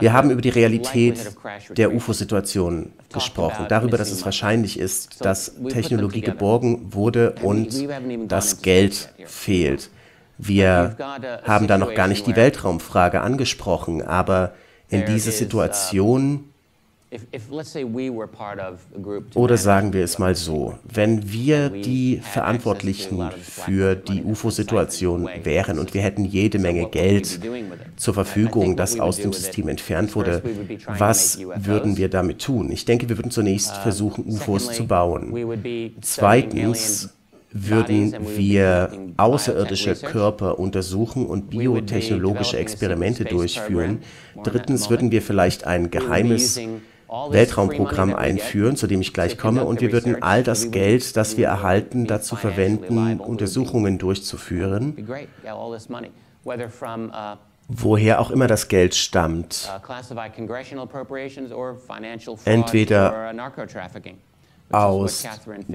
Wir haben über die Realität der UFO-Situation gesprochen, darüber, dass es wahrscheinlich ist, dass Technologie geborgen wurde und das Geld fehlt. Wir haben da noch gar nicht die Weltraumfrage angesprochen, aber in dieser Situation oder sagen wir es mal so, wenn wir die Verantwortlichen für die UFO-Situation wären und wir hätten jede Menge Geld zur Verfügung, das aus dem System entfernt wurde, was würden wir damit tun? Ich denke, wir würden zunächst versuchen, UFOs zu bauen. Zweitens würden wir außerirdische Körper untersuchen und biotechnologische Experimente durchführen. Drittens würden wir vielleicht ein geheimes Weltraumprogramm einführen, zu dem ich gleich komme, und wir würden all das Geld, das wir erhalten, dazu verwenden, Untersuchungen durchzuführen, woher auch immer das Geld stammt. Entweder aus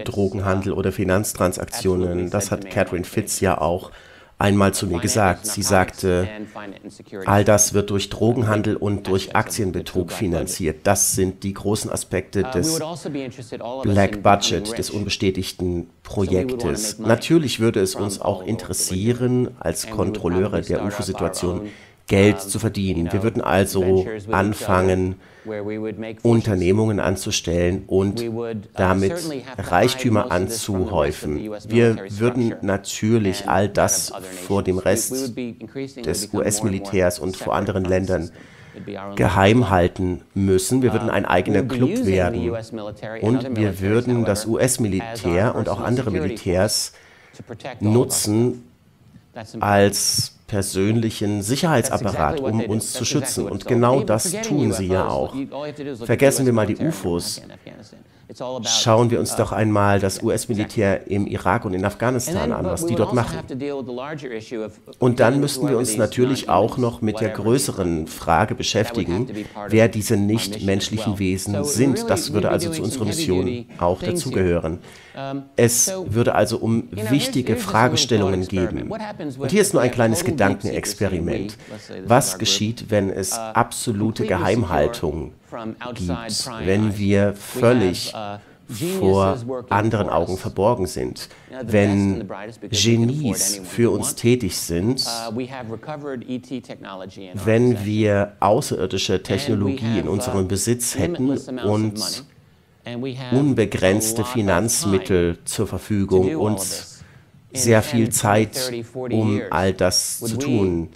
Drogenhandel oder Finanztransaktionen. Das hat Catherine Fitz ja auch einmal zu mir gesagt. Sie sagte, all das wird durch Drogenhandel und durch Aktienbetrug finanziert. Das sind die großen Aspekte uh, des also Black Budget, des unbestätigten Projektes. Natürlich würde es uns auch interessieren, als Kontrolleure der UFO-Situation Geld zu verdienen. Wir würden also anfangen, Unternehmungen anzustellen und damit Reichtümer anzuhäufen. Wir würden natürlich all das vor dem Rest des US-Militärs und vor anderen Ländern geheim halten müssen. Wir würden ein eigener Club werden. Und wir würden das US-Militär und auch andere Militärs nutzen als persönlichen Sicherheitsapparat, um uns zu schützen. Und genau das tun sie ja auch. Vergessen wir mal die UFOs. Schauen wir uns doch einmal das US-Militär im Irak und in Afghanistan an, was die dort machen. Und dann müssten wir uns natürlich auch noch mit der größeren Frage beschäftigen, wer diese nichtmenschlichen Wesen sind. Das würde also zu unserer Mission auch dazugehören. Es würde also um wichtige Fragestellungen geben. Und hier ist nur ein kleines Gedankenexperiment. Was geschieht, wenn es uh, absolute Geheimhaltung gibt, wenn wir völlig uh, vor anderen Augen verborgen sind, wenn Genies für uns tätig sind, uh, e wenn wir außerirdische Technologie in unserem Besitz hätten und unbegrenzte Finanzmittel zur Verfügung und sehr viel Zeit, um all das zu tun.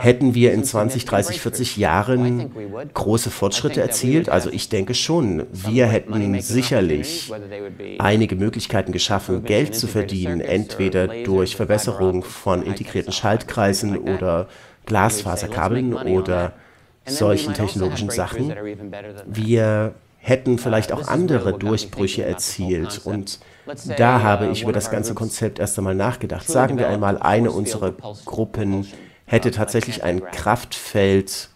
Hätten wir in 20, 30, 40 Jahren große Fortschritte erzielt? Also ich denke schon. Wir hätten sicherlich einige Möglichkeiten geschaffen, Geld zu verdienen, entweder durch Verbesserung von integrierten Schaltkreisen oder Glasfaserkabeln oder solchen technologischen Sachen. Wir hätten vielleicht auch andere Durchbrüche erzielt. Und da habe ich über das ganze Konzept erst einmal nachgedacht. Sagen wir einmal, eine unserer Gruppen hätte tatsächlich ein Kraftfeld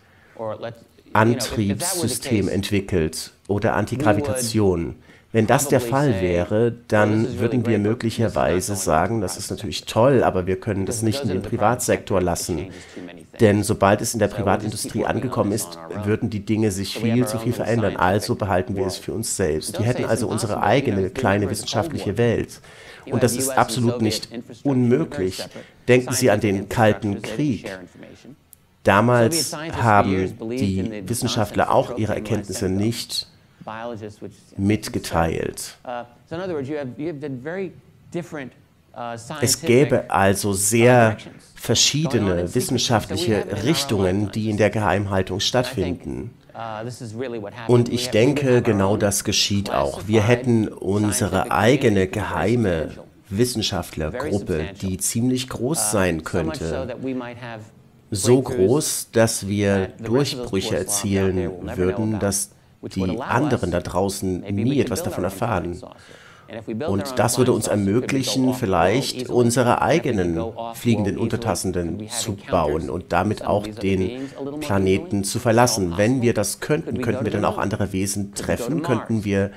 Antriebssystem entwickelt oder Antigravitation. Wenn das der Fall wäre, dann würden wir möglicherweise sagen, das ist natürlich toll, aber wir können das nicht in den Privatsektor lassen. Denn sobald es in der Privatindustrie angekommen ist, würden die Dinge sich viel zu viel verändern. Also behalten wir es für uns selbst. Wir hätten also unsere eigene kleine wissenschaftliche Welt. Und das ist absolut nicht unmöglich. Denken Sie an den Kalten Krieg. Damals haben die Wissenschaftler auch ihre Erkenntnisse nicht mitgeteilt. Uh, uh, es gäbe also sehr verschiedene wissenschaftliche Richtungen, die in der Geheimhaltung stattfinden. Uh, Und ich denke, genau das geschieht auch. Wir hätten unsere eigene geheime Wissenschaftlergruppe, die ziemlich groß sein könnte. So groß, dass wir Durchbrüche erzielen würden, dass die anderen da draußen nie etwas davon erfahren. Und das würde uns ermöglichen, vielleicht unsere eigenen fliegenden Untertassenden zu bauen und damit auch den Planeten zu verlassen. Wenn wir das könnten, könnten wir dann auch andere Wesen treffen, könnten wir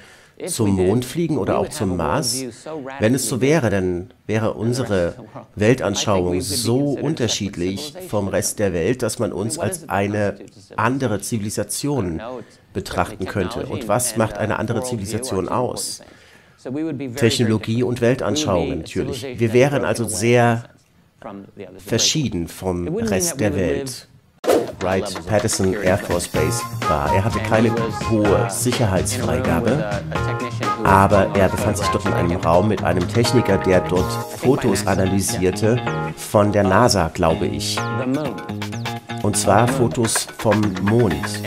zum Mond fliegen oder auch zum Mars? Wenn es so wäre, dann wäre unsere Weltanschauung so unterschiedlich vom Rest der Welt, dass man uns als eine andere Zivilisation betrachten könnte. Und was macht eine andere Zivilisation aus? Technologie und Weltanschauung natürlich. Wir wären also sehr verschieden vom Rest der Welt. Wright-Patterson Air Force Base war. Er hatte keine hohe Sicherheitsfreigabe, aber er befand sich dort in einem Raum mit einem Techniker, der dort Fotos analysierte von der NASA, glaube ich. Und zwar Fotos vom Mond.